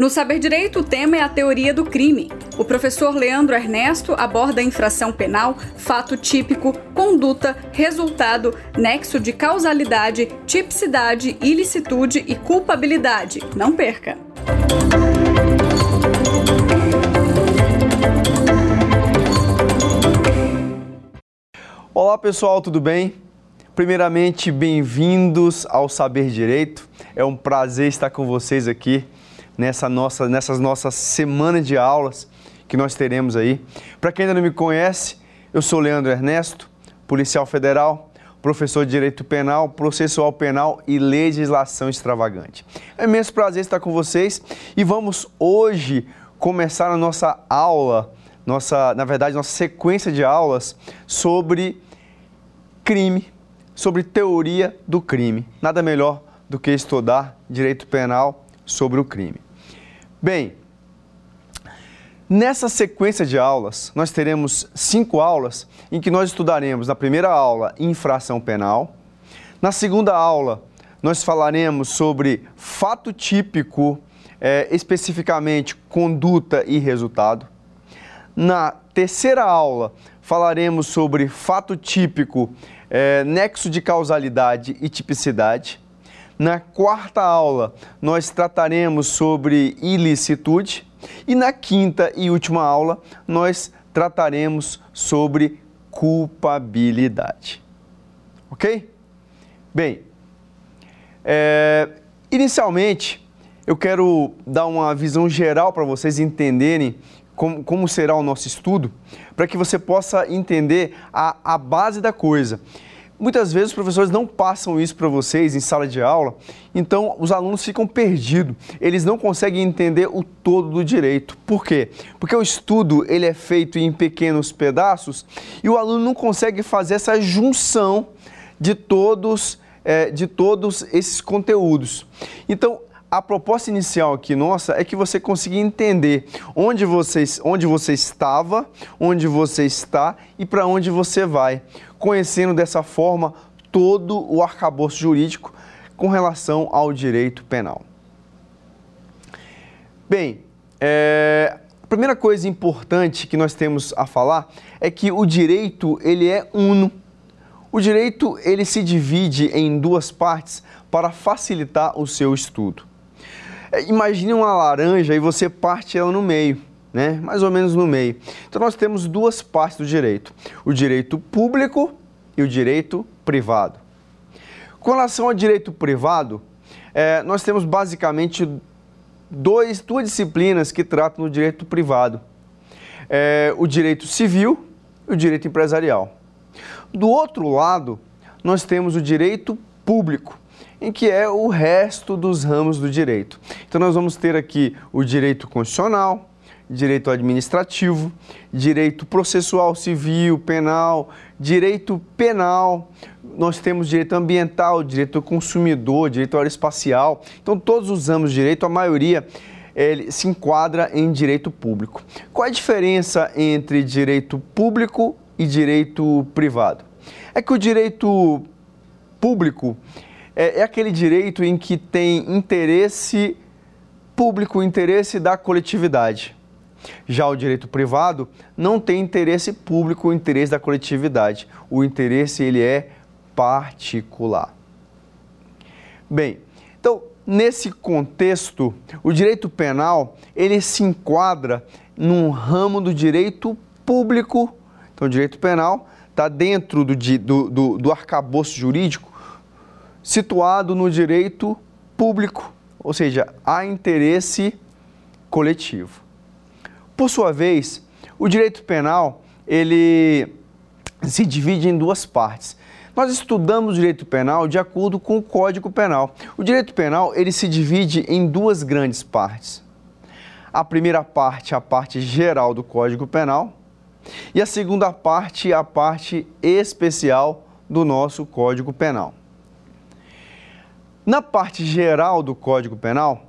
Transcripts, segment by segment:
No Saber Direito, o tema é a teoria do crime. O professor Leandro Ernesto aborda a infração penal, fato típico, conduta, resultado, nexo de causalidade, tipicidade, ilicitude e culpabilidade. Não perca! Olá pessoal, tudo bem? Primeiramente, bem-vindos ao Saber Direito. É um prazer estar com vocês aqui nessa nossa, nessas nossas semanas de aulas que nós teremos aí. Para quem ainda não me conhece, eu sou Leandro Ernesto, policial federal, professor de Direito Penal, Processual Penal e Legislação Extravagante. É imenso prazer estar com vocês e vamos hoje começar a nossa aula, nossa, na verdade, nossa sequência de aulas sobre crime, sobre teoria do crime. Nada melhor do que estudar direito penal sobre o crime. Bem, nessa sequência de aulas, nós teremos cinco aulas em que nós estudaremos, na primeira aula, infração penal. Na segunda aula, nós falaremos sobre fato típico, é, especificamente conduta e resultado. Na terceira aula, falaremos sobre fato típico, é, nexo de causalidade e tipicidade. Na quarta aula, nós trataremos sobre ilicitude. E na quinta e última aula, nós trataremos sobre culpabilidade. Ok? Bem, é, inicialmente, eu quero dar uma visão geral para vocês entenderem como, como, será o nosso estudo, para que você possa entender a, a base da coisa. Muitas vezes os professores não passam isso para vocês em sala de aula, então os alunos ficam perdidos. Eles não conseguem entender o todo do direito. Por quê? Porque o estudo ele é feito em pequenos pedaços e o aluno não consegue fazer essa junção de todos, é, de todos esses conteúdos. Então, a proposta inicial aqui nossa é que você consiga entender onde você, onde você estava, onde você está e para onde você vai conhecendo dessa forma todo o arcabouço jurídico com relação ao direito penal. Bem, é, a primeira coisa importante que nós temos a falar é que o direito ele é uno. O direito ele se divide em duas partes para facilitar o seu estudo. É, imagine uma laranja e você parte ela no meio né? mais ou menos no meio. Então nós temos duas partes do direito: o direito público e o direito privado. Com relação ao direito privado, é, nós temos basicamente dois, duas disciplinas que tratam do direito privado: é, o direito civil e o direito empresarial. Do outro lado, nós temos o direito público, em que é o resto dos ramos do direito. Então, nós vamos ter aqui o direito constitucional, direito administrativo, direito processual civil, penal, direito penal, nós temos direito ambiental, direito do consumidor, direito aeroespacial. Então, todos os ramos de direito, a maioria ele se enquadra em direito público. Qual a diferença entre direito público e direito privado? É que o direito público é, é aquele direito em que tem interesse público, interesse da coletividade. Já o direito privado não tem interesse público, o interesse da coletividade. O interesse ele é particular. Bem, então nesse contexto, o direito penal ele se enquadra num ramo do direito público. Então, o direito penal está dentro do, do, do, do arcabouço jurídico, situado no direito público, ou seja, há interesse coletivo. Por sua vez, o direito penal, ele se divide em duas partes. Nós estudamos o direito penal de acordo com o Código Penal. O direito penal, ele se divide em duas grandes partes. A primeira parte, a parte geral do Código Penal, e a segunda parte, a parte especial do nosso Código Penal. Na parte geral do Código Penal,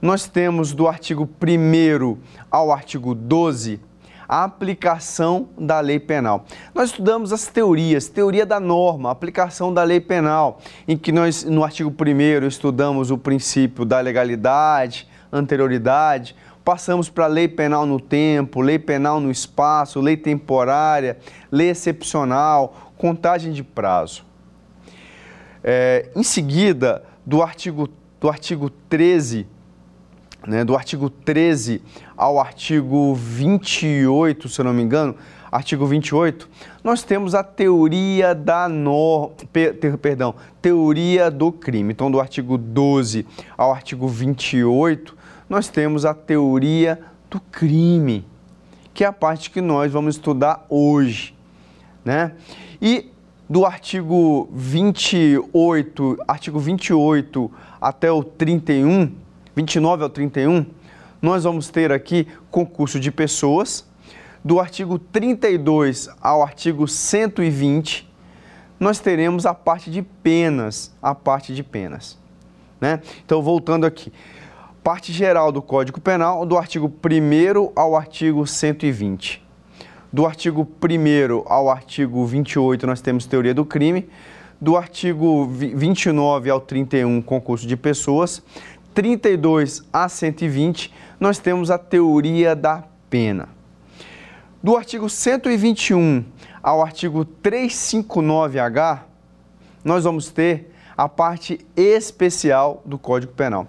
nós temos do artigo 1 ao artigo 12 a aplicação da lei penal. Nós estudamos as teorias, teoria da norma, aplicação da lei penal, em que nós, no artigo 1 estudamos o princípio da legalidade, anterioridade, passamos para lei penal no tempo, lei penal no espaço, lei temporária, lei excepcional, contagem de prazo. É, em seguida, do artigo, do artigo 13, né, do artigo 13 ao artigo 28, se eu não me engano, artigo 28, nós temos a teoria da norma, perdão, teoria do crime. Então, do artigo 12 ao artigo 28, nós temos a teoria do crime, que é a parte que nós vamos estudar hoje, né? E do artigo 28, artigo 28 até o 31, 29 ao 31, nós vamos ter aqui concurso de pessoas, do artigo 32 ao artigo 120, nós teremos a parte de penas, a parte de penas. Né? Então, voltando aqui, parte geral do Código Penal, do artigo 1 ao artigo 120. Do artigo 1 ao artigo 28, nós temos teoria do crime. Do artigo 29 ao 31, concurso de pessoas. 32 a 120, nós temos a teoria da pena. Do artigo 121 ao artigo 359H, nós vamos ter a parte especial do Código Penal.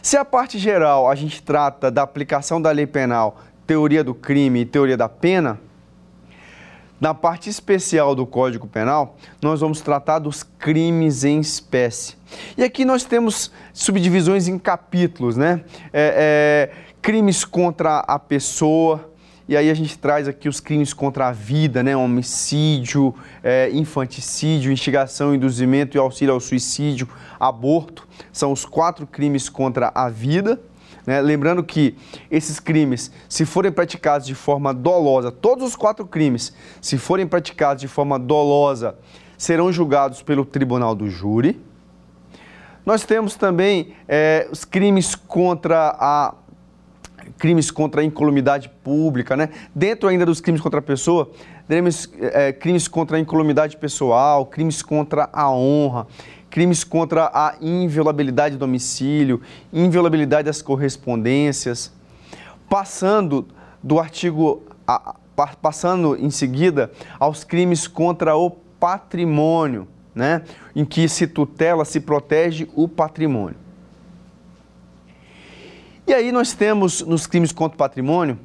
Se a parte geral a gente trata da aplicação da lei penal, teoria do crime e teoria da pena, na parte especial do Código Penal, nós vamos tratar dos crimes em espécie. E aqui nós temos subdivisões em capítulos, né? É, é, crimes contra a pessoa, e aí a gente traz aqui os crimes contra a vida, né? Homicídio, é, infanticídio, instigação, induzimento e auxílio ao suicídio, aborto. São os quatro crimes contra a vida. Né? Lembrando que esses crimes, se forem praticados de forma dolosa, todos os quatro crimes, se forem praticados de forma dolosa, serão julgados pelo tribunal do júri. Nós temos também é, os crimes contra a crimes contra a incolumidade pública, né? Dentro ainda dos crimes contra a pessoa, teremos é, crimes contra a incolumidade pessoal, crimes contra a honra, crimes contra a inviolabilidade do domicílio, inviolabilidade das correspondências, passando do artigo, a, passando em seguida aos crimes contra o patrimônio, né? Em que se tutela, se protege o patrimônio. E aí nós temos nos crimes contra o patrimônio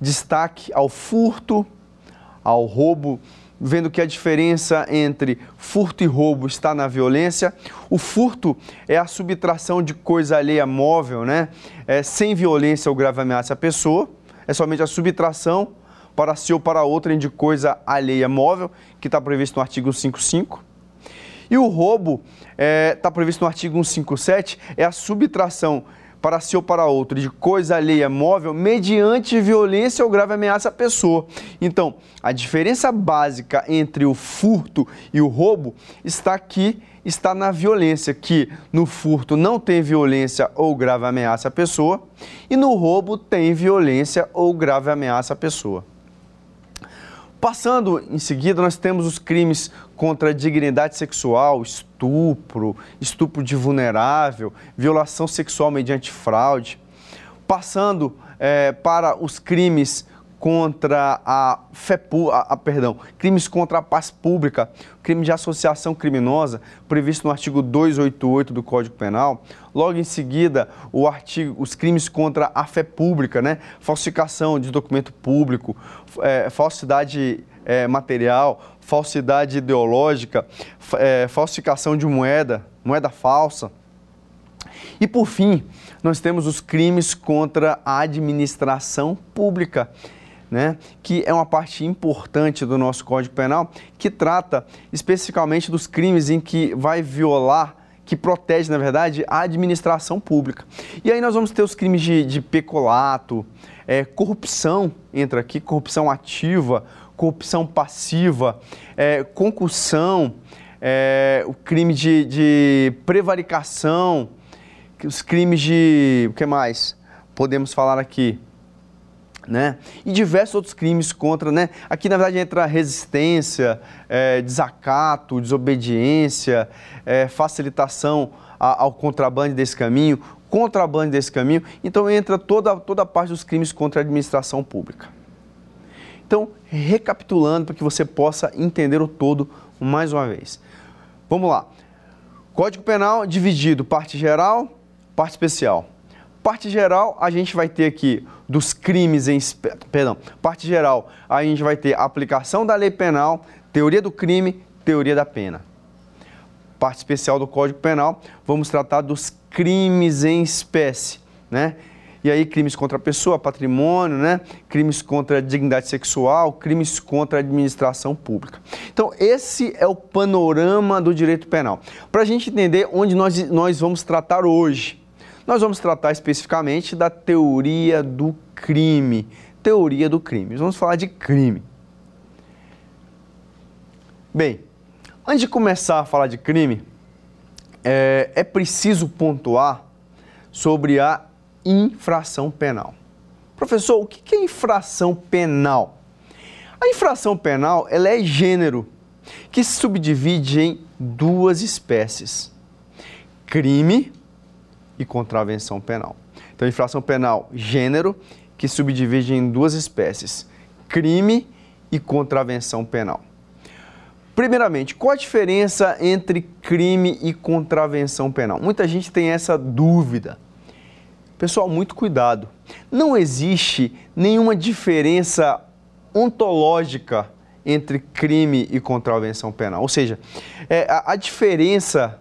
destaque ao furto, ao roubo, vendo que a diferença entre furto e roubo está na violência. O furto é a subtração de coisa alheia móvel, né? É, sem violência ou grave ameaça à pessoa. É somente a subtração para si ou para outrem de coisa alheia móvel, que está previsto no artigo 55. E o roubo está é, tá previsto no artigo 157, é a subtração para si ou para outro de coisa alheia móvel mediante violência ou grave ameaça à pessoa. Então, a diferença básica entre o furto e o roubo está aqui, está na violência, que no furto não tem violência ou grave ameaça à pessoa e no roubo tem violência ou grave ameaça à pessoa. Passando em seguida, nós temos os crimes contra a dignidade sexual, estupro, estupro de vulnerável, violação sexual mediante fraude. Passando é, para os crimes contra a fé, a, a, perdão, crimes contra a paz pública, crime de associação criminosa, previsto no artigo 288 do Código Penal. Logo em seguida, o artigo, os crimes contra a fé pública, né? falsificação de documento público, é, falsidade é, material, falsidade ideológica, é, falsificação de moeda, moeda falsa. E por fim, nós temos os crimes contra a administração pública né, que é uma parte importante do nosso Código Penal, que trata especificamente dos crimes em que vai violar que protege, na verdade, a administração pública. E aí nós vamos ter os crimes de, de peculato, é, corrupção entra aqui, corrupção ativa, corrupção passiva, é, concussão, é, o crime de, de prevaricação, os crimes de. O que mais? Podemos falar aqui né? E diversos outros crimes contra, né? Aqui na verdade entra resistência, é, desacato, desobediência, é, facilitação ao contrabando desse caminho, contrabando desse caminho. Então entra toda, toda a parte dos crimes contra a administração pública. Então, recapitulando para que você possa entender o todo mais uma vez. Vamos lá. Código Penal dividido, parte geral, parte especial. Parte geral, a gente vai ter aqui dos crimes em. Perdão, parte geral, a gente vai ter aplicação da lei penal, teoria do crime, teoria da pena. Parte especial do Código Penal, vamos tratar dos crimes em espécie, né? E aí, crimes contra a pessoa, patrimônio, né? crimes contra a dignidade sexual, crimes contra a administração pública. Então, esse é o panorama do direito penal. Para a gente entender onde nós, nós vamos tratar hoje. Nós vamos tratar especificamente da teoria do crime. Teoria do crime. Vamos falar de crime. Bem, antes de começar a falar de crime, é, é preciso pontuar sobre a infração penal. Professor, o que é infração penal? A infração penal ela é gênero, que se subdivide em duas espécies: crime e contravenção penal. Então, infração penal, gênero, que subdivide em duas espécies: crime e contravenção penal. Primeiramente, qual a diferença entre crime e contravenção penal? Muita gente tem essa dúvida. Pessoal, muito cuidado. Não existe nenhuma diferença ontológica entre crime e contravenção penal. Ou seja, é, a, a diferença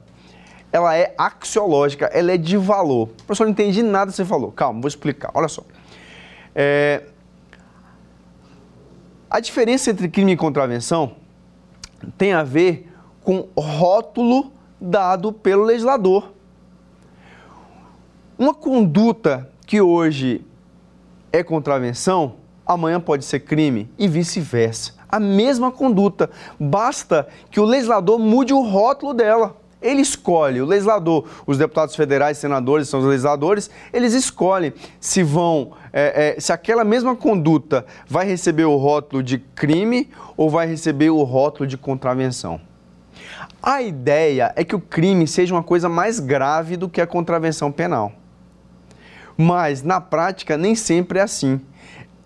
ela é axiológica, ela é de valor. Professor não entendi nada que você falou. Calma, vou explicar. Olha só. É... A diferença entre crime e contravenção tem a ver com rótulo dado pelo legislador. Uma conduta que hoje é contravenção, amanhã pode ser crime e vice-versa. A mesma conduta, basta que o legislador mude o rótulo dela ele escolhe, o legislador, os deputados federais, senadores, são os legisladores, eles escolhem se vão, é, é, se aquela mesma conduta vai receber o rótulo de crime ou vai receber o rótulo de contravenção. A ideia é que o crime seja uma coisa mais grave do que a contravenção penal. Mas, na prática, nem sempre é assim.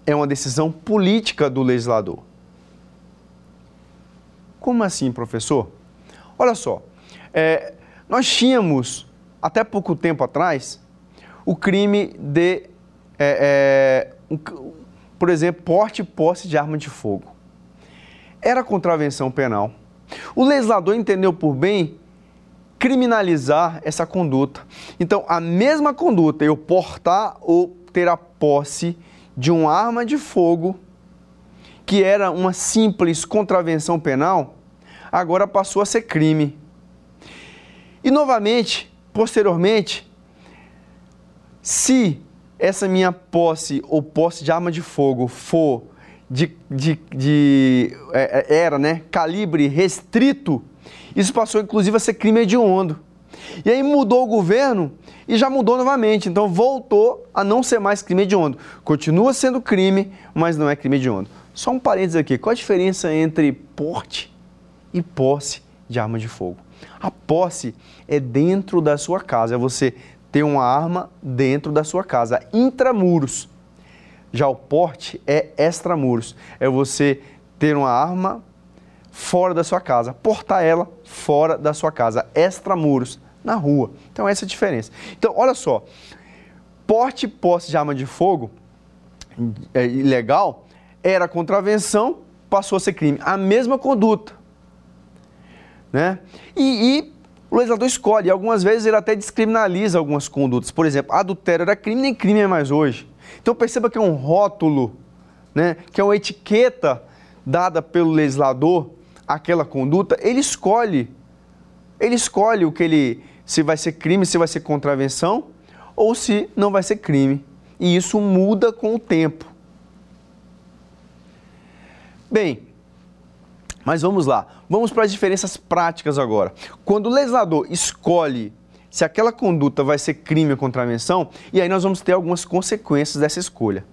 É uma decisão política do legislador. Como assim, professor? Olha só, é, nós tínhamos, até pouco tempo atrás, o crime de, é, é, um, por exemplo, porte e posse de arma de fogo. Era contravenção penal. O legislador entendeu por bem criminalizar essa conduta. Então, a mesma conduta, eu portar ou ter a posse de uma arma de fogo, que era uma simples contravenção penal, agora passou a ser crime. E novamente, posteriormente, se essa minha posse ou posse de arma de fogo for de, de, de é, é, era, né, calibre restrito, isso passou inclusive a ser crime hediondo. E aí mudou o governo e já mudou novamente, então voltou a não ser mais crime hediondo. Continua sendo crime, mas não é crime hediondo. Só um parênteses aqui, qual a diferença entre porte e posse de arma de fogo? A posse é dentro da sua casa, é você ter uma arma dentro da sua casa, intramuros. Já o porte é extramuros, é você ter uma arma fora da sua casa, portar ela fora da sua casa, extramuros, na rua. Então essa é a diferença. Então, olha só, porte e posse de arma de fogo é ilegal era contravenção, passou a ser crime. A mesma conduta. Né? E, e o legislador escolhe, algumas vezes ele até descriminaliza algumas condutas. Por exemplo, adultério era crime, nem crime é mais hoje. Então perceba que é um rótulo, né, que é uma etiqueta dada pelo legislador àquela conduta, ele escolhe. Ele escolhe o que ele se vai ser crime, se vai ser contravenção ou se não vai ser crime. E isso muda com o tempo. Bem, mas vamos lá, vamos para as diferenças práticas agora. Quando o legislador escolhe se aquela conduta vai ser crime ou contravenção, e aí nós vamos ter algumas consequências dessa escolha.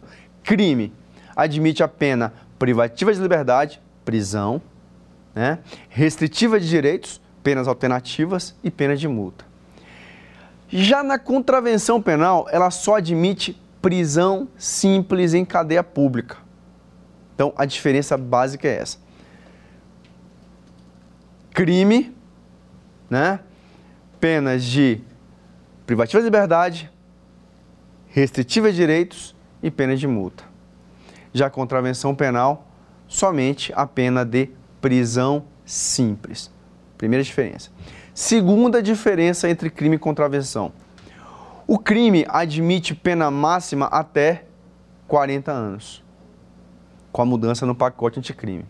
crime admite a pena privativa de liberdade, prisão, né? restritiva de direitos, penas alternativas e pena de multa. Já na contravenção penal, ela só admite prisão simples em cadeia pública. Então, a diferença básica é essa. Crime, né? Penas de privativa de liberdade, restritiva de direitos e pena de multa. Já contravenção penal, somente a pena de prisão simples. Primeira diferença. Segunda diferença entre crime e contravenção. O crime admite pena máxima até 40 anos, com a mudança no pacote anticrime.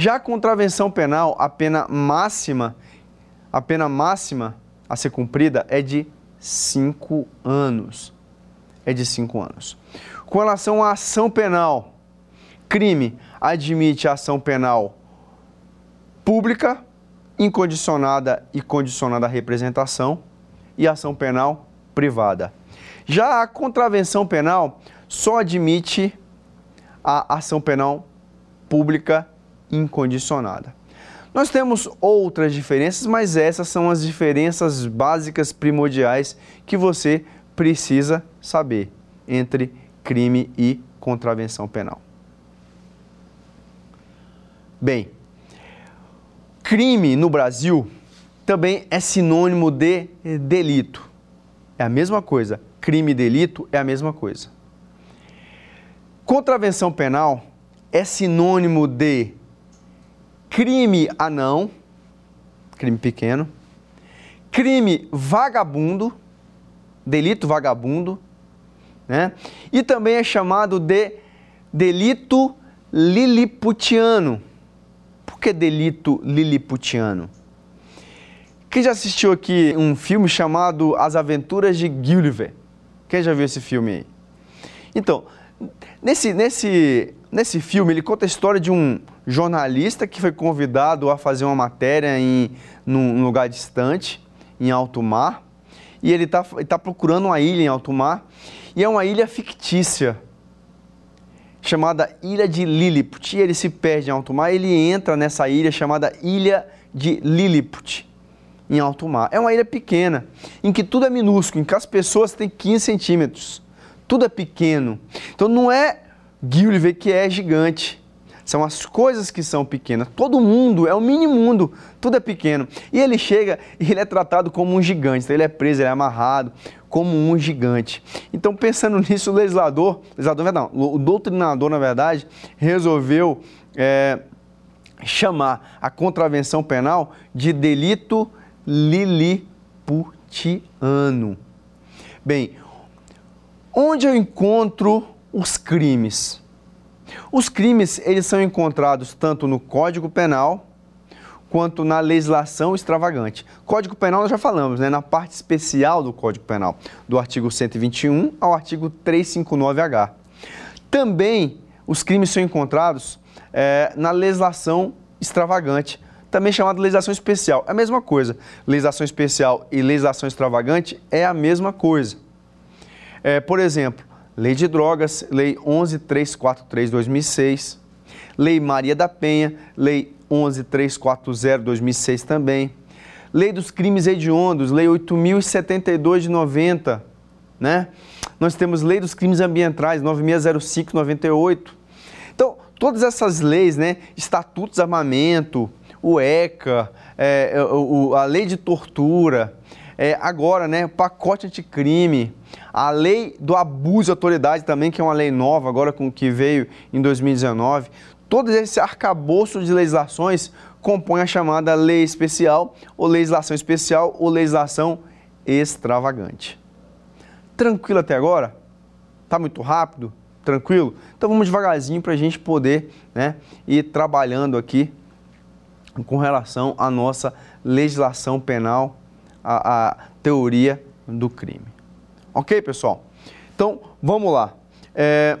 Já a contravenção penal, a pena máxima, a pena máxima a ser cumprida é de 5 anos. É de 5 anos. Com relação à ação penal, crime admite ação penal pública, incondicionada e condicionada à representação, e ação penal privada. Já a contravenção penal só admite a ação penal pública incondicionada. Nós temos outras diferenças, mas essas são as diferenças básicas primordiais que você precisa saber entre crime e contravenção penal. Bem, crime no Brasil também é sinônimo de delito. É a mesma coisa. Crime e delito é a mesma coisa. Contravenção penal é sinônimo de crime anão, crime pequeno, crime vagabundo, delito vagabundo, né? E também é chamado de delito liliputiano. Por que delito liliputiano? Quem já assistiu aqui um filme chamado As Aventuras de Gulliver? Quem já viu esse filme aí? Então, nesse, nesse, nesse filme, ele conta a história de um jornalista que foi convidado a fazer uma matéria em num lugar distante, em alto mar, e ele está tá procurando uma ilha em alto mar, e é uma ilha fictícia, chamada Ilha de Lilliput. E ele se perde em alto mar, ele entra nessa ilha chamada Ilha de Lilliput, em alto mar. É uma ilha pequena, em que tudo é minúsculo, em que as pessoas têm 15 centímetros. Tudo é pequeno. Então não é Gulliver que é gigante. São as coisas que são pequenas. Todo mundo é o mini mundo, tudo é pequeno. E ele chega e ele é tratado como um gigante. Então ele é preso, ele é amarrado como um gigante. Então, pensando nisso, o legislador, legislador não, o doutrinador, na verdade, resolveu é, chamar a contravenção penal de delito liliputiano. Bem, onde eu encontro os crimes? Os crimes, eles são encontrados tanto no Código Penal quanto na legislação extravagante. Código Penal nós já falamos, né, na parte especial do Código Penal, do artigo 121 ao artigo 359H. Também os crimes são encontrados é, na legislação extravagante, também chamada legislação especial. É a mesma coisa. Legislação especial e legislação extravagante é a mesma coisa. É, por exemplo, Lei de Drogas, Lei 11343-2006, Lei Maria da Penha, Lei 11340-2006 também, Lei dos Crimes Hediondos, Lei 8072 de 90, né? Nós temos Lei dos Crimes Ambientais, 9605-98. Então, todas essas leis, né? Estatutos Armamento, o ECA, é, o, a Lei de Tortura, é, agora, né, pacote anticrime, a lei do abuso de autoridade também, que é uma lei nova agora com que veio em 2019. Todo esse arcabouço de legislações compõe a chamada lei especial, ou legislação especial, ou legislação extravagante. Tranquilo até agora? Tá muito rápido? Tranquilo? Então vamos devagarzinho para a gente poder né, ir trabalhando aqui com relação à nossa legislação penal a, a teoria do crime. Ok, pessoal? Então, vamos lá. É...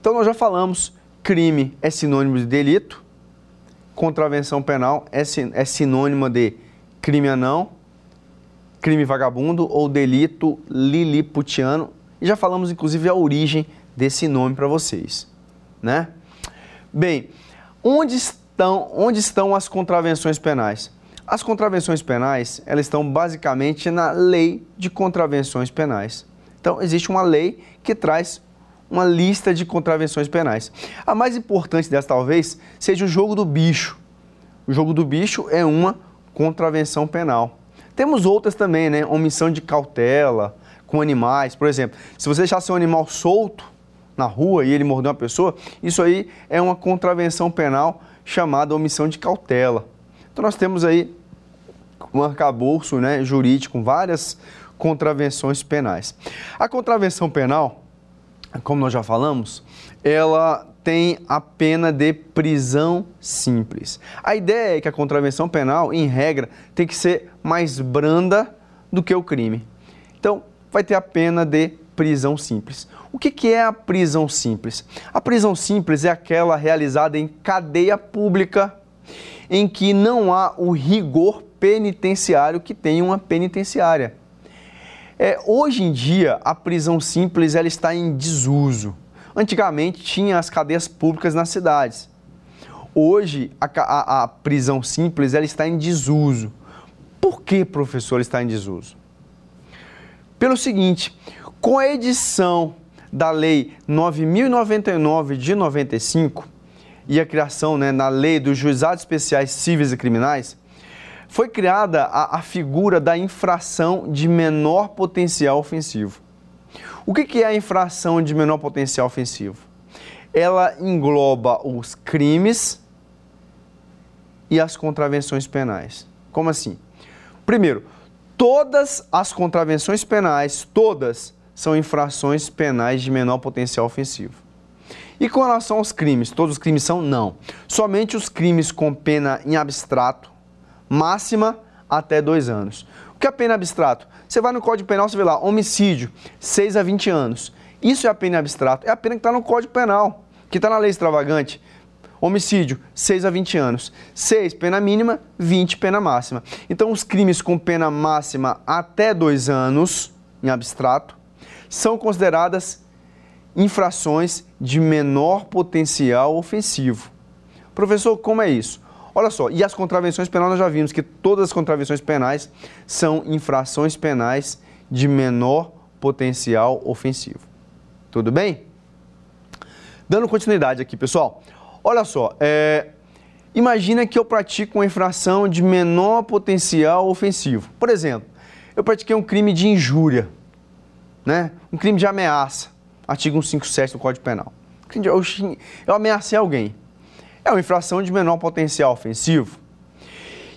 Então, nós já falamos, crime é sinônimo de delito, contravenção penal é, é sinônimo de crime anão, crime vagabundo ou delito liliputiano e já falamos inclusive a origem desse nome para vocês, né? Bem, onde estão, onde estão as contravenções penais? As contravenções penais, elas estão basicamente na lei de contravenções penais. Então, existe uma lei que traz uma lista de contravenções penais. A mais importante dessa, talvez, seja o jogo do bicho. O jogo do bicho é uma contravenção penal. Temos outras também, né? Omissão de cautela com animais. Por exemplo, se você deixar seu animal solto na rua e ele morder uma pessoa, isso aí é uma contravenção penal chamada omissão de cautela. Então nós temos aí um arcabouço né, jurídico com várias contravenções penais. A contravenção penal, como nós já falamos, ela tem a pena de prisão simples. A ideia é que a contravenção penal, em regra, tem que ser mais branda do que o crime. Então, vai ter a pena de prisão simples. O que, é a prisão simples? A prisão simples é aquela realizada em cadeia pública, em que não há o rigor penitenciário que tem uma penitenciária. É, hoje em dia, a prisão simples ela está em desuso. Antigamente tinha as cadeias públicas nas cidades. Hoje, a, a, a prisão simples ela está em desuso. Por que, professor, está em desuso? Pelo seguinte, com a edição da Lei 9099 de 95 e a criação né, na Lei dos Juizados Especiais Cíveis e Criminais, foi criada a, a figura da infração de menor potencial ofensivo. O que, que é a infração de menor potencial ofensivo? Ela engloba os crimes e as contravenções penais. Como assim? Primeiro, todas as contravenções penais, todas, são infrações penais de menor potencial ofensivo. E com relação aos crimes, todos os crimes são? Não. Somente os crimes com pena em abstrato, máxima até dois anos. O que é pena abstrato? Você vai no Código Penal, você vê lá, homicídio, 6 a 20 anos. Isso é a pena abstrato, é a pena que está no Código Penal, que está na lei extravagante. Homicídio, 6 a 20 anos. 6, pena mínima, 20, pena máxima. Então, os crimes com pena máxima até 2 anos, em abstrato, são consideradas infrações de menor potencial ofensivo. Professor, como é isso? Olha só, e as contravenções penais nós já vimos que todas as contravenções penais são infrações penais de menor potencial ofensivo. Tudo bem? Dando continuidade aqui, pessoal. Olha só, é, imagina que eu pratico uma infração de menor potencial ofensivo. Por exemplo, eu pratiquei um crime de injúria, né? um crime de ameaça, artigo 157 do Código Penal. Eu, eu ameacei alguém. É uma infração de menor potencial ofensivo.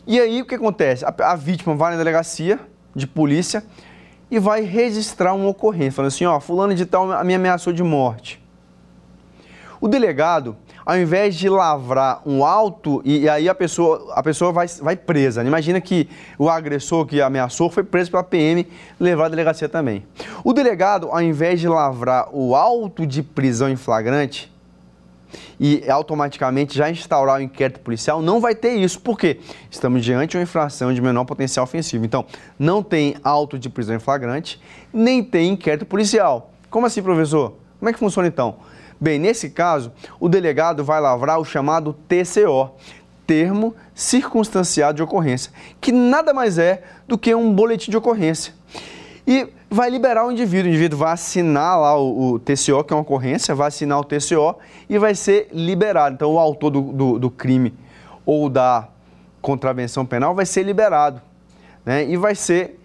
E aí o que acontece? A, a vítima vai na delegacia de polícia e vai registrar uma ocorrência, falando assim, ó, fulano de tal me ameaçou de morte. O delegado, ao invés de lavrar um auto e, e, aí a pessoa, a pessoa vai, vai presa. Imagina que o agressor que ameaçou foi preso pela PM levar à delegacia também. O delegado, ao invés de lavrar o auto de prisão em flagrante, e automaticamente já instaurar o inquérito policial, não vai ter isso. Por quê? Estamos diante de uma infração de menor potencial ofensivo. Então, não tem auto de prisão em flagrante, nem tem inquérito policial. Como assim, professor? Como é que funciona então? Bem, nesse caso, o delegado vai lavrar o chamado TCO, termo circunstanciado de ocorrência, que nada mais é do que um boletim de ocorrência. E vai liberar o indivíduo. O indivíduo vai assinar lá o, o, TCO, que é uma ocorrência, vai assinar o TCO e vai ser liberado. Então, o autor do, do, do crime ou da contravenção penal vai ser liberado. Né? E, vai ser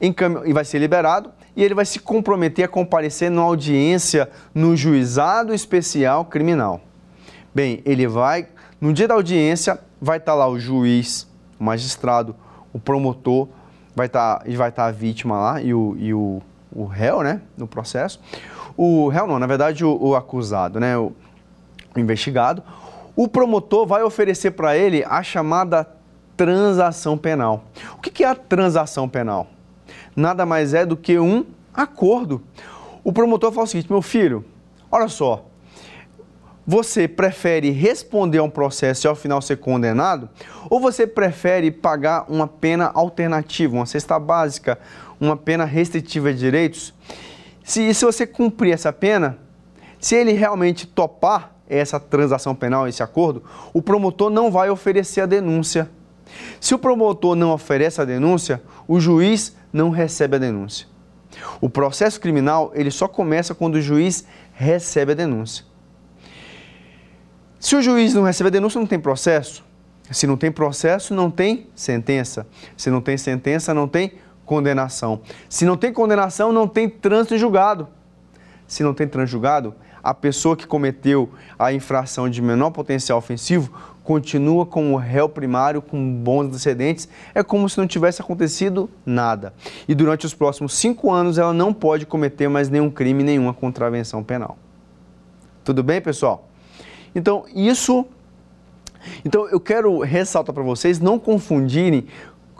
encam... e vai ser liberado e ele vai se comprometer a comparecer numa audiência no juizado especial criminal. Bem, ele vai, no dia da audiência, vai estar lá o juiz, o magistrado, o promotor, vai estar, tá, vai estar tá a vítima lá e o, e o, o réu, né, no processo. O réu não, na verdade o, o acusado, né, o investigado. O promotor vai oferecer para ele a chamada transação penal. O que é a transação penal? Nada mais é do que um acordo. O promotor fala o seguinte, meu filho, olha só, você prefere responder a um processo e ao final ser condenado? Ou você prefere pagar uma pena alternativa, uma cesta básica, uma pena restritiva de direitos? se, se você cumprir essa pena, se ele realmente topar essa transação penal, esse acordo, o promotor não vai oferecer a denúncia. Se o promotor não oferece a denúncia, o juiz não recebe a denúncia. O processo criminal ele só começa quando o juiz recebe a denúncia. Se o juiz não recebe a denúncia, não tem processo. Se não tem processo, não tem sentença. Se não tem sentença, não tem condenação. Se não tem condenação, não tem trânsito julgado. Se não tem trânsito julgado, a pessoa que cometeu a infração de menor potencial ofensivo continua como réu primário com bons antecedentes, é como se não tivesse acontecido nada. E durante os próximos cinco anos ela não pode cometer mais nenhum crime, nenhuma contravenção penal. Tudo bem, pessoal? Então, isso. Então, eu quero ressaltar para vocês não confundirem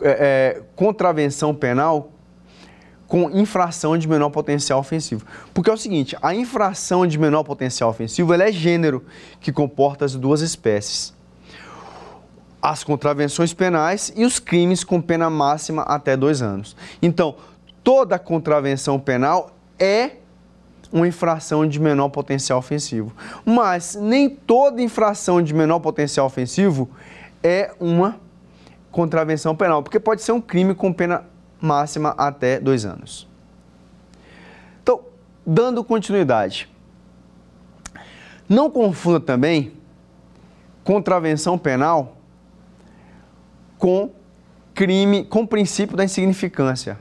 é, é, contravenção penal com infração de menor potencial ofensivo. Porque é o seguinte, a infração de menor potencial ofensivo é gênero que comporta as duas espécies. As contravenções penais e os crimes com pena máxima até dois anos. Então, toda contravenção penal é uma infração de menor potencial ofensivo. Mas nem toda infração de menor potencial ofensivo é uma contravenção penal, porque pode ser um crime com pena máxima até dois anos. Então, dando continuidade, não confunda também contravenção penal com crime, com princípio da insignificância,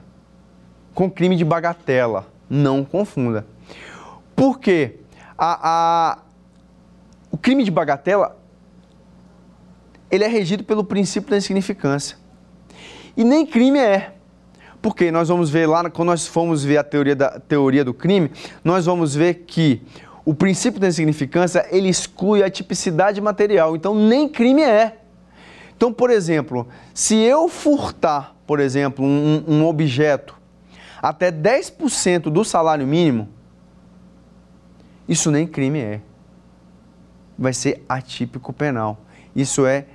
com crime de bagatela. Não confunda. Porque a, a, o crime de bagatela ele é regido pelo princípio da insignificância. E nem crime é. Porque nós vamos ver lá, quando nós formos ver a teoria, da, teoria do crime, nós vamos ver que o princípio da insignificância, ele exclui a tipicidade material. Então, nem crime é. Então, por exemplo, se eu furtar, por exemplo, um, um objeto até 10% do salário mínimo, isso nem crime é. Vai ser atípico penal. Isso é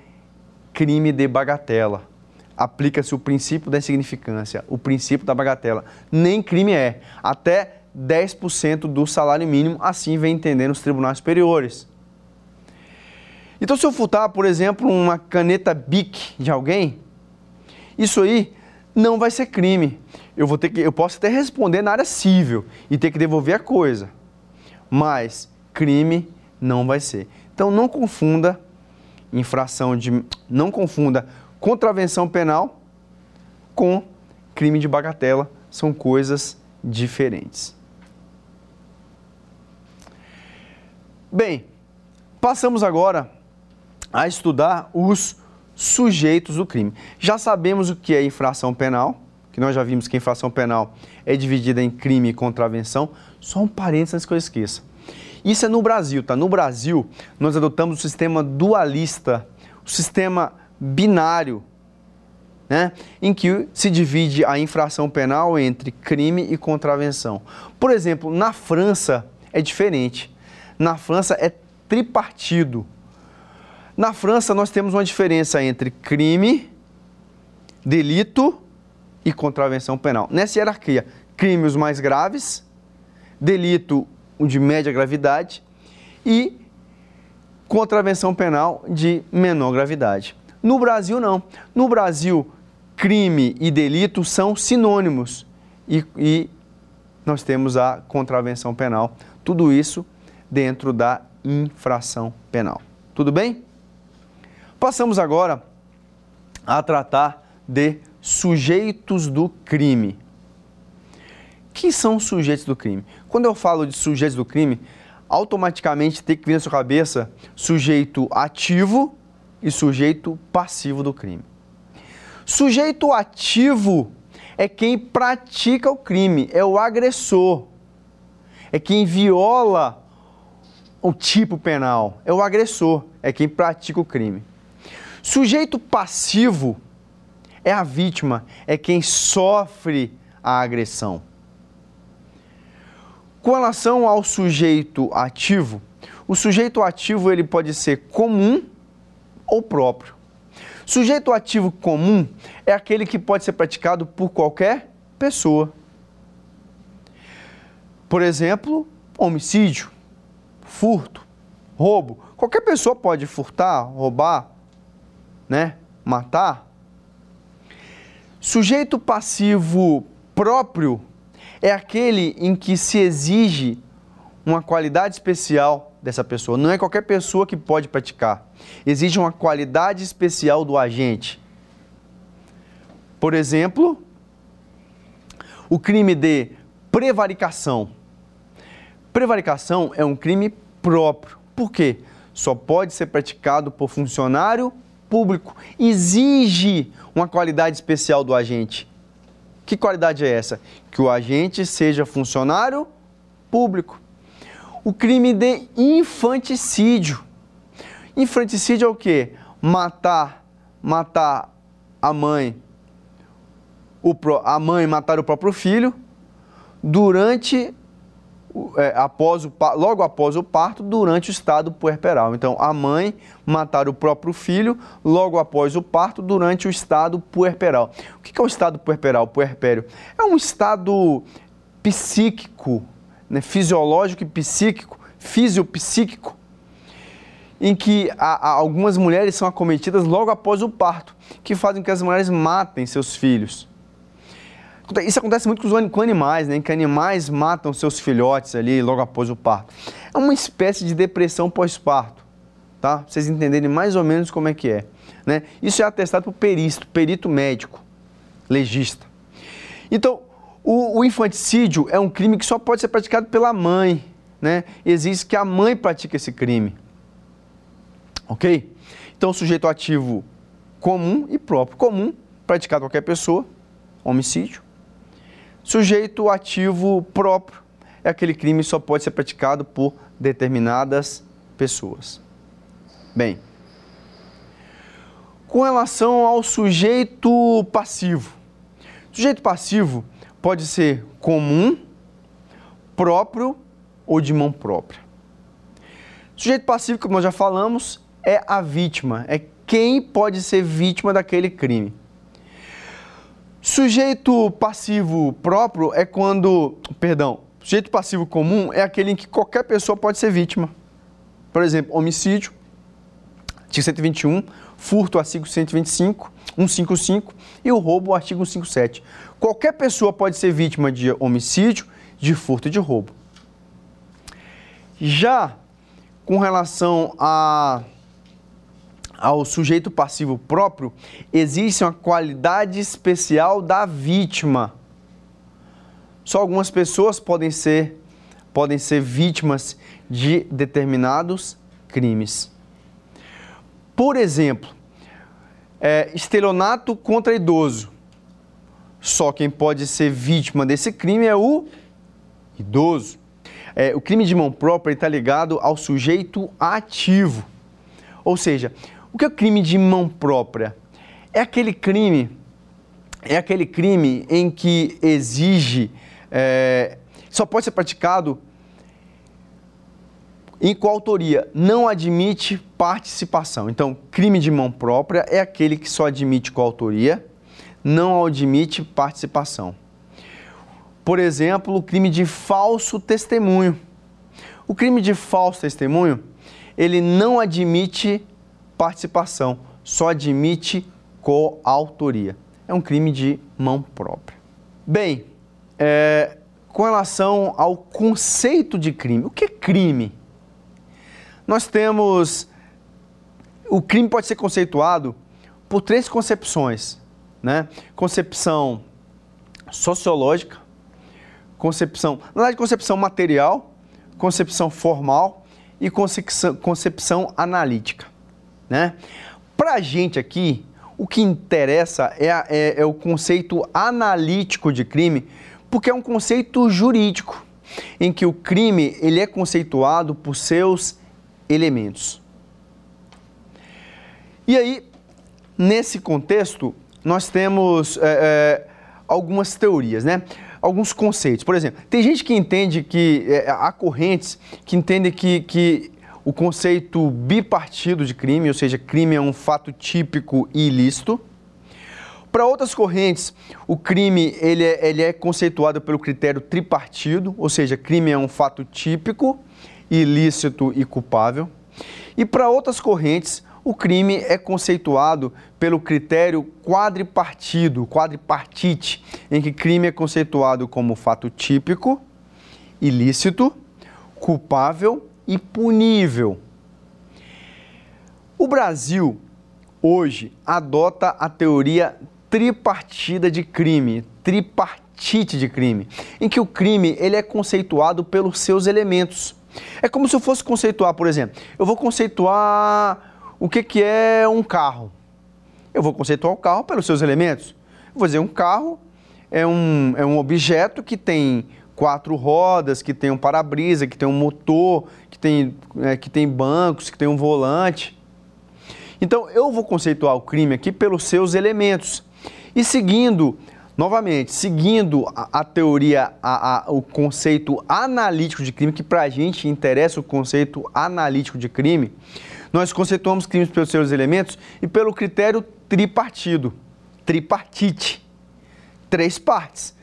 crime de bagatela. Aplica-se o princípio da insignificância, o princípio da bagatela. Nem crime é. Até 10% do salário mínimo, assim vem entendendo os tribunais superiores. Então, se eu furtar, por exemplo, uma caneta BIC de alguém, isso aí não vai ser crime. Eu, vou ter que, eu posso até responder na área civil e ter que devolver a coisa mas crime não vai ser. Então não confunda infração de não confunda contravenção penal com crime de bagatela, são coisas diferentes. Bem, passamos agora a estudar os sujeitos do crime. Já sabemos o que é infração penal, que nós já vimos que infração penal é dividida em crime e contravenção. Só um parênteses antes que eu esqueça. Isso é no Brasil, tá? No Brasil, nós adotamos o sistema dualista, o sistema binário, né? Em que se divide a infração penal entre crime e contravenção. Por exemplo, na França é diferente. Na França é tripartido. Na França nós temos uma diferença entre crime, delito e contravenção penal. Nessa hierarquia, crime os mais graves, delito de média gravidade e contravenção penal de menor gravidade. No Brasil, não. No Brasil, crime e delito são sinônimos e, e nós temos a contravenção penal. Tudo isso dentro da infração penal. Tudo bem? Passamos agora a tratar de sujeitos do crime. Quem são os sujeitos do crime? Quando eu falo de sujeitos do crime, automaticamente tem que vir na sua cabeça sujeito ativo e sujeito passivo do crime. Sujeito ativo é quem pratica o crime, é o agressor, é quem viola o tipo penal, é o agressor, é quem pratica o crime. Sujeito passivo é a vítima, é quem sofre a agressão. Com relação ao sujeito ativo, o sujeito ativo ele pode ser comum ou próprio. Sujeito ativo comum é aquele que pode ser praticado por qualquer pessoa. Por exemplo, homicídio, furto, roubo. Qualquer pessoa pode furtar, roubar, né? Matar. Sujeito passivo próprio é aquele em que se exige uma qualidade especial dessa pessoa. Não é qualquer pessoa que pode praticar. Exige uma qualidade especial do agente. Por exemplo, o crime de prevaricação. Prevaricação é um crime próprio. Por quê? Só pode ser praticado por funcionário público. Exige uma qualidade especial do agente. Que qualidade é essa? Que o agente seja funcionário público. O crime de infanticídio. Infanticídio é o quê? Matar, matar a mãe, o, a mãe matar o próprio filho durante é, após o, logo após o parto, durante o estado puerperal. Então, a mãe matar o próprio filho logo após o parto, durante o estado puerperal. O que é o estado puerperal, puerpério? É um estado psíquico, né, fisiológico e psíquico, fisiopsíquico, em que a, a, algumas mulheres são acometidas logo após o parto, que fazem com que as mulheres matem seus filhos. Isso acontece muito com animais, né? Que animais matam seus filhotes ali logo após o parto. É uma espécie de depressão pós-parto, tá? Pra vocês entenderem mais ou menos como é que é. Né? Isso é atestado por perito, perito médico, legista. Então, o, o, infanticídio é um crime que só pode ser praticado pela mãe, né? Existe que a mãe pratica esse crime. Ok? Então, sujeito ativo comum e próprio. Comum, praticado qualquer pessoa, homicídio. Sujeito ativo próprio é aquele crime que só pode ser praticado por determinadas pessoas. Bem, com relação ao sujeito passivo. Sujeito passivo pode ser comum, próprio ou de mão própria. Sujeito passivo, como nós já falamos, é a vítima, é quem pode ser vítima daquele crime. Sujeito passivo próprio é quando, perdão, sujeito passivo comum é aquele em que qualquer pessoa pode ser vítima. Por exemplo, homicídio, artigo 121, furto, artigo 125, 155 e o roubo, artigo 157. Qualquer pessoa pode ser vítima de homicídio, de furto e de roubo. Já com relação a ao sujeito passivo próprio, existe uma qualidade especial da vítima. Só algumas pessoas podem ser, podem ser vítimas de determinados crimes. Por exemplo, é, estelionato contra idoso. Só quem pode ser vítima desse crime é o idoso. É, o crime de mão própria está ligado ao sujeito ativo. Ou seja, o que é crime de mão própria? É aquele crime, é aquele crime em que exige, é, só pode ser praticado em coautoria, não admite participação. Então, crime de mão própria é aquele que só admite coautoria, não admite participação. Por exemplo, o crime de falso testemunho. O crime de falso testemunho, ele não admite participação, só admite coautoria. É um crime de mão própria. Bem, é, com relação ao conceito de crime, o que é crime? Nós temos. O crime pode ser conceituado por três concepções, né? Concepção sociológica, concepção, na verdade, concepção material, concepção formal e concepção, concepção analítica. Né? Para a gente aqui, o que interessa é, é, é o conceito analítico de crime, porque é um conceito jurídico, em que o crime ele é conceituado por seus elementos. E aí, nesse contexto, nós temos é, é, algumas teorias, né? alguns conceitos. Por exemplo, tem gente que entende que é, há correntes que entendem que, que o conceito bipartido de crime, ou seja, crime é um fato típico e ilícito. Para outras correntes, o crime ele é, ele é conceituado pelo critério tripartido, ou seja, crime é um fato típico, ilícito e culpável. E para outras correntes, o crime é conceituado pelo critério quadripartido, quadripartite, em que crime é conceituado como fato típico, ilícito, culpável e punível. O Brasil hoje adota a teoria tripartida de crime, tripartite de crime, em que o crime ele é conceituado pelos seus elementos. É como se eu fosse conceituar, por exemplo, eu vou conceituar o que, que é um carro. Eu vou conceituar o carro pelos seus elementos. vou dizer, um carro é um, é um objeto que tem quatro rodas, que tem um para-brisa, que tem um motor, que tem, é, que tem bancos, que tem um volante. Então, eu vou conceituar o crime aqui pelos seus elementos. E seguindo, novamente, seguindo a, a teoria, a, a, o conceito analítico de crime, que para a gente interessa o conceito analítico de crime, nós conceituamos crimes pelos seus elementos e pelo critério tripartido, tripartite, três partes,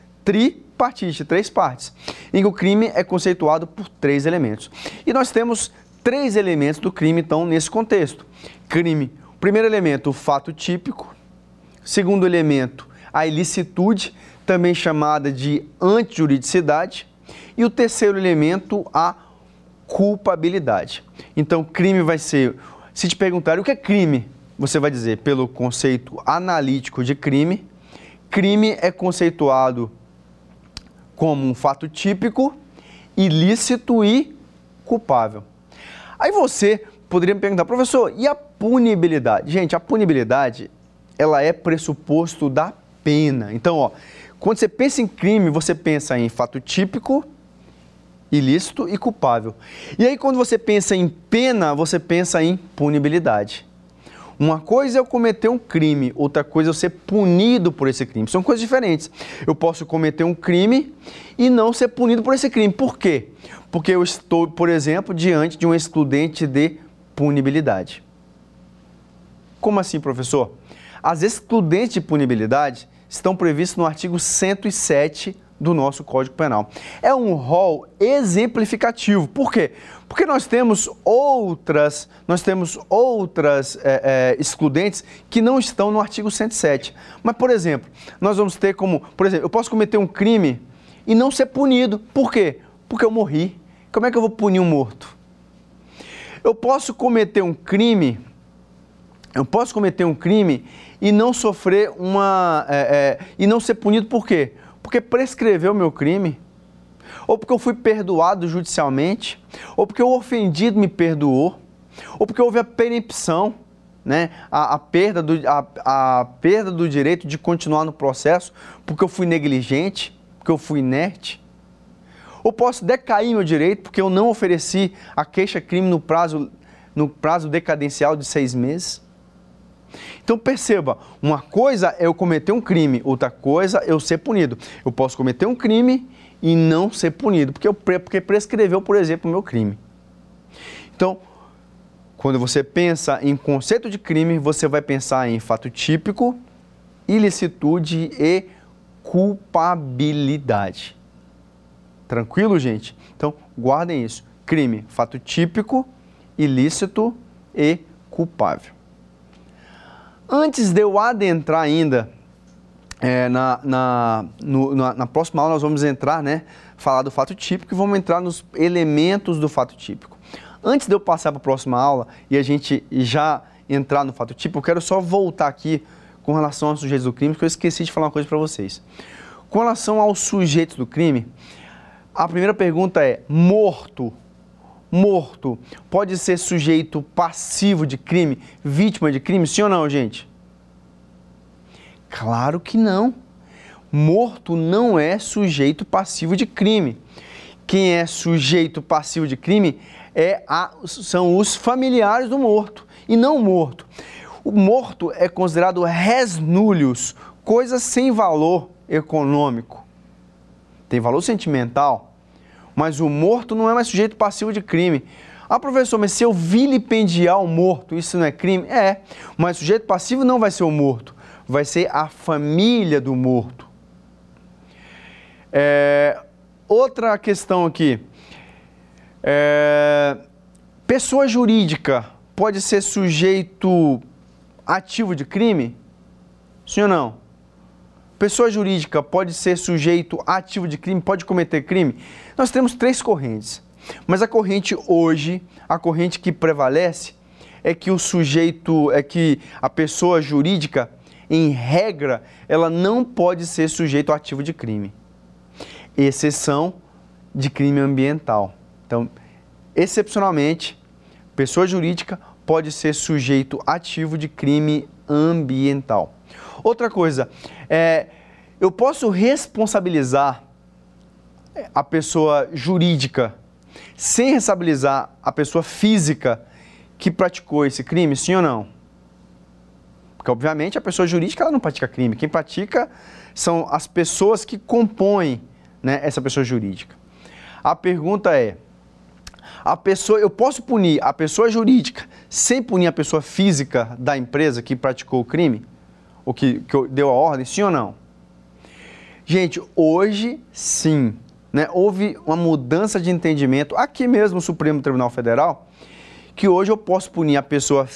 tripartite, três partes, em que o crime é conceituado por três elementos. E nós temos três elementos do crime, então, nesse contexto. Crime, primeiro elemento, o fato típico. Segundo elemento, a ilicitude, também chamada de antijuridicidade. E o terceiro elemento, a culpabilidade. Então, crime vai ser. Se te perguntarem o que é crime, você vai dizer pelo conceito analítico de crime. Crime é conceituado como um fato típico, ilícito e culpável. Aí você poderia me perguntar, professor, e a punibilidade? Gente, a punibilidade, ela é pressuposto da pena. Então, ó, quando você pensa em crime, você pensa em fato típico, ilícito e culpável. E aí, quando você pensa em pena, você pensa em punibilidade. Uma coisa é eu cometer um crime, outra coisa é eu ser punido por esse crime. São coisas diferentes. Eu posso cometer um crime e não ser punido por esse crime. Por quê? Porque eu estou, por exemplo, diante de um excludente de punibilidade. Como assim, professor? As excludentes de punibilidade estão previstas no artigo 107 do nosso Código Penal. É um rol exemplificativo. Por quê? Porque nós temos outras, nós temos outras é, é, excludentes que não estão no artigo 107. Mas, por exemplo, nós vamos ter como, por exemplo, eu posso cometer um crime e não ser punido. Por quê? Porque eu morri. Como é que eu vou punir um morto? Eu posso cometer um crime, eu posso cometer um crime e não sofrer uma. É, é, e não ser punido por quê? Porque prescreveu meu crime, ou porque eu fui perdoado judicialmente, ou porque o ofendido me perdoou, ou porque houve a perempção, né? a, a perda do, a, a perda do direito de continuar no processo, porque eu fui negligente, porque eu fui inerte. Ou posso decair meu direito porque eu não ofereci a queixa-crime no prazo, no prazo decadencial de seis meses. Então perceba, uma coisa é eu cometer um crime, outra coisa é eu ser punido. Eu posso cometer um crime e não ser punido, porque, eu, porque prescreveu, por exemplo, o meu crime. Então, quando você pensa em conceito de crime, você vai pensar em fato típico, ilicitude e culpabilidade. Tranquilo, gente? Então, guardem isso. Crime, fato típico, ilícito e culpável. Antes de eu adentrar ainda é, na, na, no, na, na, próxima aula nós vamos entrar, né, falar do fato típico e vamos entrar nos elementos do fato típico. Antes de eu passar para a próxima aula e a gente já entrar no fato típico, eu quero só voltar aqui com relação aos sujeitos do crime, porque eu esqueci de falar uma coisa para vocês. Com relação aos sujeitos do crime, a primeira pergunta é: morto? Morto pode ser sujeito passivo de crime, vítima de crime, sim ou não, gente? Claro que não. Morto não é sujeito passivo de crime. Quem é sujeito passivo de crime é a, são os familiares do morto e não o morto. O morto é considerado res nullius, coisa sem valor econômico tem valor sentimental, mas o morto não é mais sujeito passivo de crime. Ah, professor, mas se eu vilipendiar o morto, isso não é crime? É, mas sujeito passivo não vai ser o morto, vai ser a família do morto. É, outra questão aqui. É, pessoa jurídica pode ser sujeito ativo de crime? Sim ou não? Pessoa jurídica pode ser sujeito ativo de crime, pode cometer crime? Nós temos três correntes. Mas a corrente hoje, a corrente que prevalece, é que o sujeito, é que a pessoa jurídica, em regra, ela não pode ser sujeito ativo de crime. Exceção de crime ambiental. Então, excepcionalmente, pessoa jurídica pode ser sujeito ativo de crime ambiental. Outra coisa, é, eu posso responsabilizar a pessoa jurídica sem responsabilizar a pessoa física que praticou esse crime, sim ou não? Porque, obviamente, a pessoa jurídica ela não pratica crime. Quem pratica são as pessoas que compõem né, essa pessoa jurídica. A pergunta é: a pessoa, eu posso punir a pessoa jurídica sem punir a pessoa física da empresa que praticou o crime? Ou que, que deu a ordem, sim ou não? Gente, hoje sim. Né, houve uma mudança de entendimento aqui mesmo no Supremo Tribunal Federal que hoje eu posso punir a pessoa,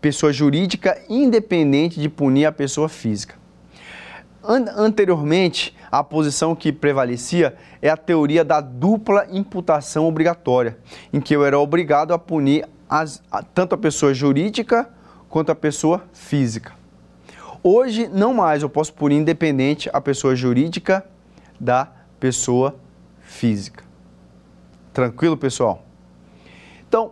pessoa jurídica independente de punir a pessoa física. An anteriormente, a posição que prevalecia é a teoria da dupla imputação obrigatória, em que eu era obrigado a punir as, a, tanto a pessoa jurídica quanto a pessoa física. Hoje, não mais, eu posso punir independente a pessoa jurídica da pessoa física. Tranquilo, pessoal? Então,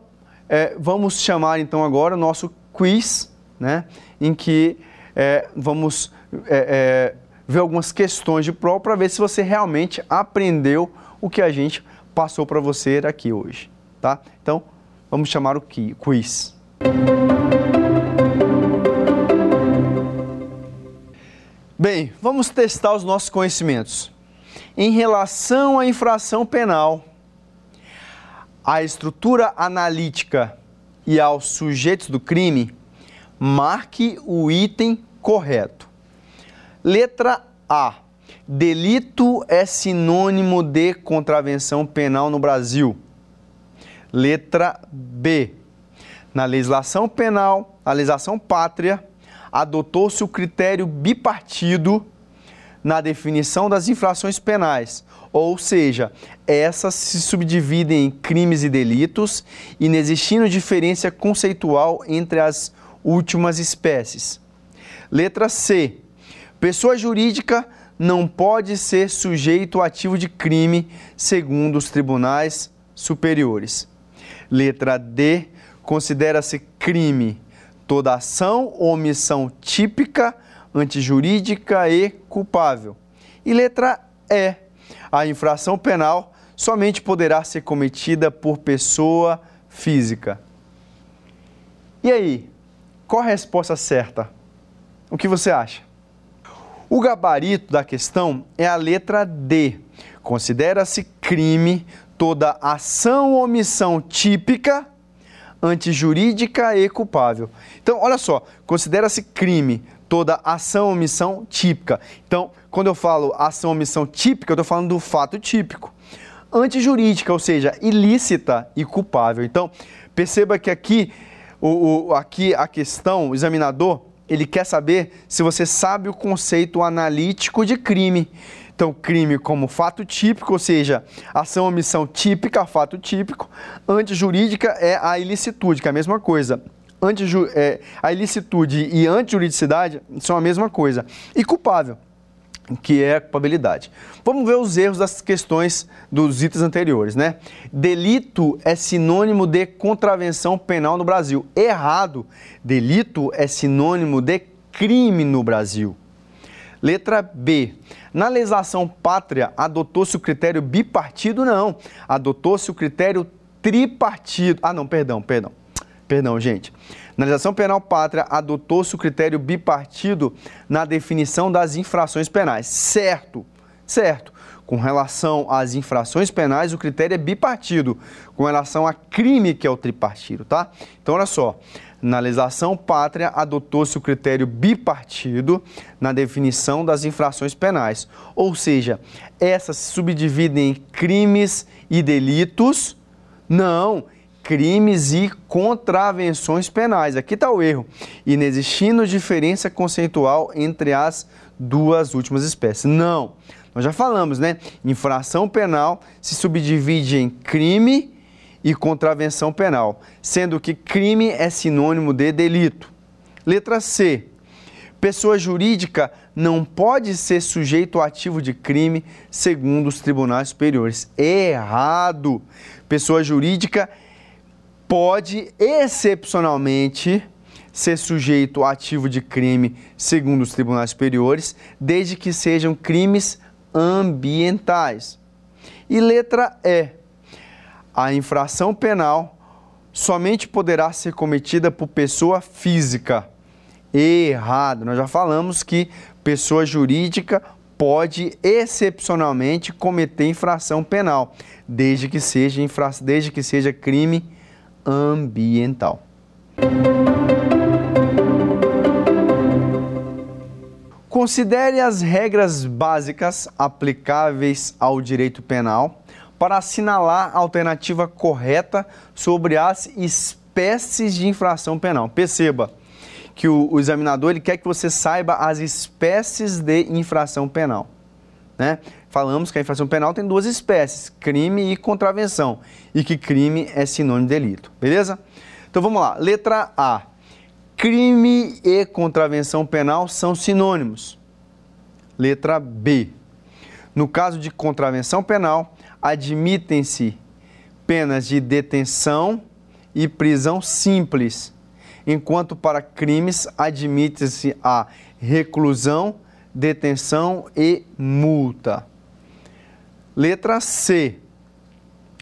é, vamos chamar então agora o nosso quiz, né, em que é, vamos é, é ver algumas questões de prova para ver se você realmente aprendeu o que a gente passou para você aqui hoje, tá? Então, vamos chamar o quiz. Bem, vamos testar os nossos conhecimentos. Em relação à infração penal, à estrutura analítica e aos sujeitos do crime, marque o item correto. Letra A. Delito é sinônimo de contravenção penal no Brasil. Letra B. Na legislação penal, a legislação pátria, adotou-se o critério bipartido na definição das infrações penais, ou seja, essas se subdividem em crimes e delitos, inexistindo diferença conceitual entre as últimas espécies. Letra C. Pessoa jurídica não pode ser sujeito ativo de crime, segundo os tribunais superiores. Letra D. Considera-se crime toda ação ou omissão típica, antijurídica e culpável. E letra E a infração penal somente poderá ser cometida por pessoa física. E aí, qual a resposta certa? O que você acha? O gabarito da questão é a letra D. Considera-se crime toda ação ou omissão típica, antijurídica e culpável. Então, olha só, considera-se crime toda ação omissão típica. Então, quando eu falo ação omissão típica, eu estou falando do fato típico. Antijurídica, ou seja, ilícita e culpável. Então, perceba que aqui, o, o, aqui a questão, o examinador, ele quer saber se você sabe o conceito analítico de crime. Então, crime como fato típico, ou seja, ação omissão típica, fato típico. Antijurídica é a ilicitude, que é a mesma coisa anti, é, a ilicitude e antijuridicidade são a mesma coisa. E culpável, que é a culpabilidade. Vamos ver os erros das questões dos itens anteriores, né? Delito é sinônimo de contravenção penal no Brasil. Errado. Delito é sinônimo de crime no Brasil. Letra B. Na legislação pátria, adotou-se o critério bipartido? Não. Adotou-se o critério tripartido. Ah, não, perdão, perdão. Perdão, gente. Na legislação penal pátria, adotou-se o critério bipartido na definição das infrações penais. Certo, certo. Com relação às infrações penais, o critério é bipartido. Com relação a crime, que é o tripartido, tá? Então, olha só. Na legislação pátria, adotou-se o critério bipartido na definição das infrações penais, ou seja, essas se subdividem em crimes e delitos. Não, crimes e contravenções penais. Aqui está o erro. Inexistindo diferença conceitual entre as duas últimas espécies. Não. Nós já falamos, né? Infração penal se subdivide em crime e contravenção penal, sendo que crime é sinônimo de delito. Letra C. Pessoa jurídica não pode ser sujeito ativo de crime segundo os tribunais superiores. Errado. Pessoa jurídica pode excepcionalmente ser sujeito ativo de crime segundo os tribunais superiores, desde que sejam crimes ambientais. E letra E a infração penal somente poderá ser cometida por pessoa física. Errado. Nós já falamos que pessoa jurídica pode excepcionalmente cometer infração penal, desde que seja, infra... desde que seja crime ambiental. Considere as regras básicas aplicáveis ao direito penal para assinalar a alternativa correta sobre as espécies de infração penal. Perceba que o, o examinador ele quer que você saiba as espécies de infração penal. Né? Falamos que a infração penal tem duas espécies, crime e contravenção, e que crime é sinônimo de delito, beleza? Então vamos lá, letra A. Crime e contravenção penal são sinônimos. Letra B. No caso de contravenção penal, admitem-se penas de detenção e prisão simples, enquanto para crimes admite-se a reclusão, detenção e multa. Letra C.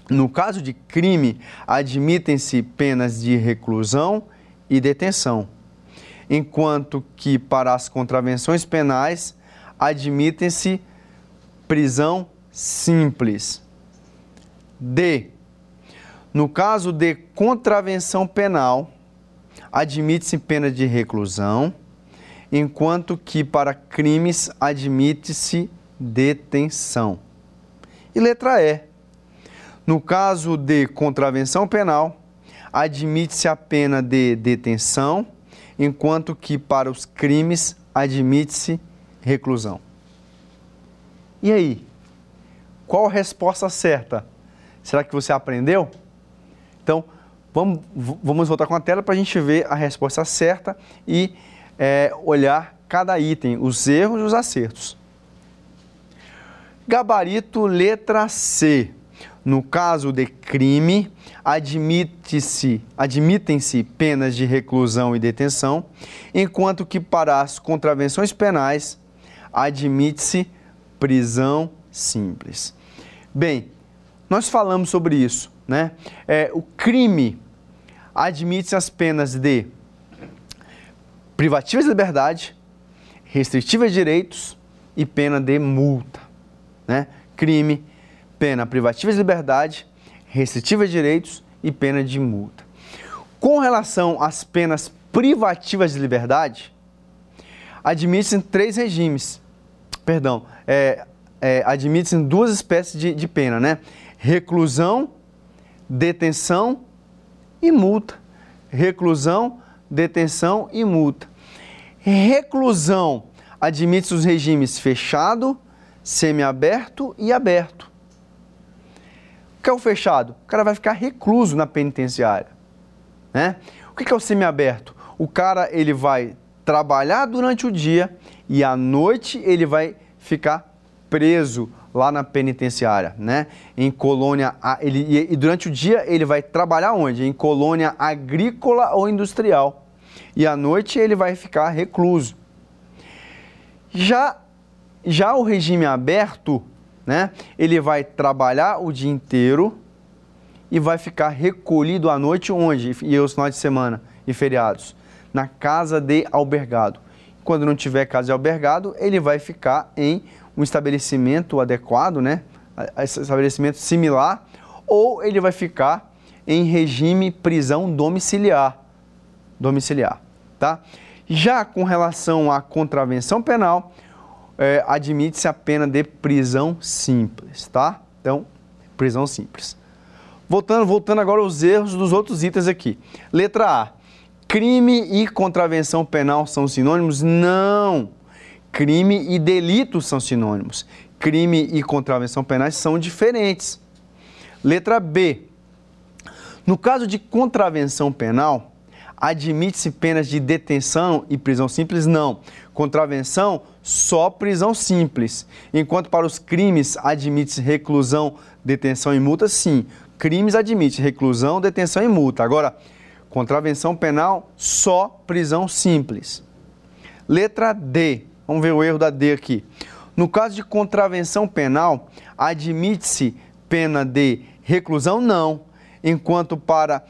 No caso de crime, admitem-se penas de reclusão e detenção, enquanto que para as contravenções penais admitem-se prisão simples. D. No caso de contravenção penal, admite-se pena de reclusão, enquanto que para crimes admite-se detenção. E letra E. No caso de contravenção penal, admite-se a pena de detenção, enquanto que para os crimes admite-se reclusão. E aí? Qual a resposta certa? Será que você aprendeu? Então, vamos, vamos voltar com a tela para a gente ver a resposta certa e é, olhar cada item, os erros e os acertos. Gabarito letra C. No caso de crime, admite-se, admitem-se penas de reclusão e detenção, enquanto que para as contravenções penais admite-se prisão simples. Bem, nós falamos sobre isso, né? É, o crime admite as penas de privativa de liberdade, restritiva de direitos e pena de multa, né? Crime, pena privativa de liberdade, restritiva de direitos e pena de multa. Com relação às penas privativas de liberdade, admite-se três regimes. Perdão, é, é, admite-se duas espécies de, de pena, né? Reclusão, detenção e multa. Reclusão, detenção e multa. Reclusão admite os regimes fechado, semiaberto e aberto. O que é o fechado? O cara vai ficar recluso na penitenciária. Né? O que é o semiaberto? O cara ele vai trabalhar durante o dia e à noite ele vai ficar preso lá na penitenciária, né? Em colônia, ele, e durante o dia ele vai trabalhar onde? Em colônia agrícola ou industrial. E à noite ele vai ficar recluso. Já, já o regime aberto, né? Ele vai trabalhar o dia inteiro e vai ficar recolhido à noite onde? E os finais de semana e feriados? Na casa de albergado. Quando não tiver casa de albergado, ele vai ficar em um estabelecimento adequado, né? estabelecimento similar, ou ele vai ficar em regime prisão domiciliar. domiciliar, tá? Já com relação à contravenção penal, é, admite-se a pena de prisão simples, tá? Então, prisão simples. Voltando, voltando agora aos erros dos outros itens aqui. Letra A. Crime e contravenção penal são sinônimos? Não. Crime e delito são sinônimos. Crime e contravenção penais são diferentes. Letra B. No caso de contravenção penal, admite-se penas de detenção e prisão simples? Não. Contravenção, só prisão simples. Enquanto para os crimes admite-se reclusão, detenção e multa? Sim. Crimes admite reclusão, detenção e multa. Agora, contravenção penal, só prisão simples. Letra D. Vamos ver o erro da D aqui. No caso de contravenção penal, admite-se pena de reclusão? Não. Enquanto para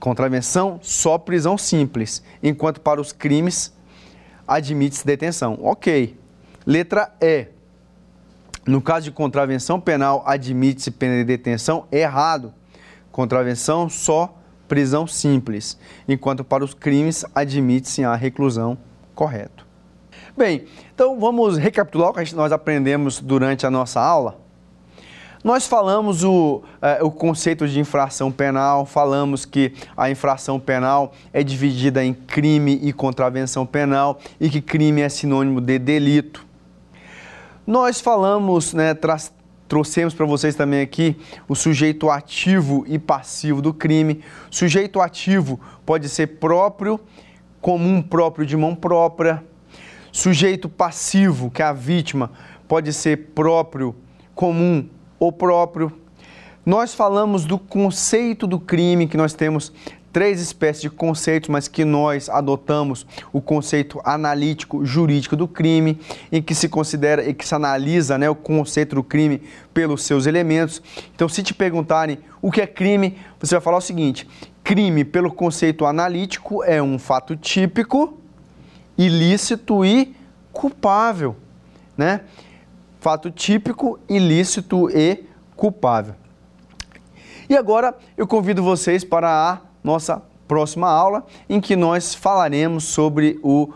contravenção, só prisão simples. Enquanto para os crimes, admite-se detenção. Ok. Letra E. No caso de contravenção penal, admite-se pena de detenção? Errado. Contravenção, só prisão simples. Enquanto para os crimes, admite-se a reclusão. Correto. Bem, então vamos recapitular o que nós aprendemos durante a nossa aula. Nós falamos o, é, o conceito de infração penal, falamos que a infração penal é dividida em crime e contravenção penal e que crime é sinônimo de delito. Nós falamos, né, trouxemos para vocês também aqui o sujeito ativo e passivo do crime. Sujeito ativo pode ser próprio, comum próprio de mão própria. Sujeito passivo, que é a vítima, pode ser próprio, comum o próprio. Nós falamos do conceito do crime, que nós temos três espécies de conceitos, mas que nós adotamos o conceito analítico jurídico do crime, em que se considera e que se analisa né, o conceito do crime pelos seus elementos. Então, se te perguntarem o que é crime, você vai falar o seguinte: crime, pelo conceito analítico, é um fato típico, ilícito e culpável, né? fato típico, ilícito e culpável. E agora eu convido vocês para a nossa próxima aula, em que nós falaremos sobre o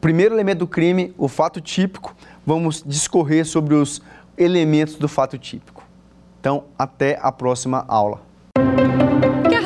primeiro elemento do crime, o fato típico. Vamos discorrer sobre os elementos do fato típico. Então, até a próxima aula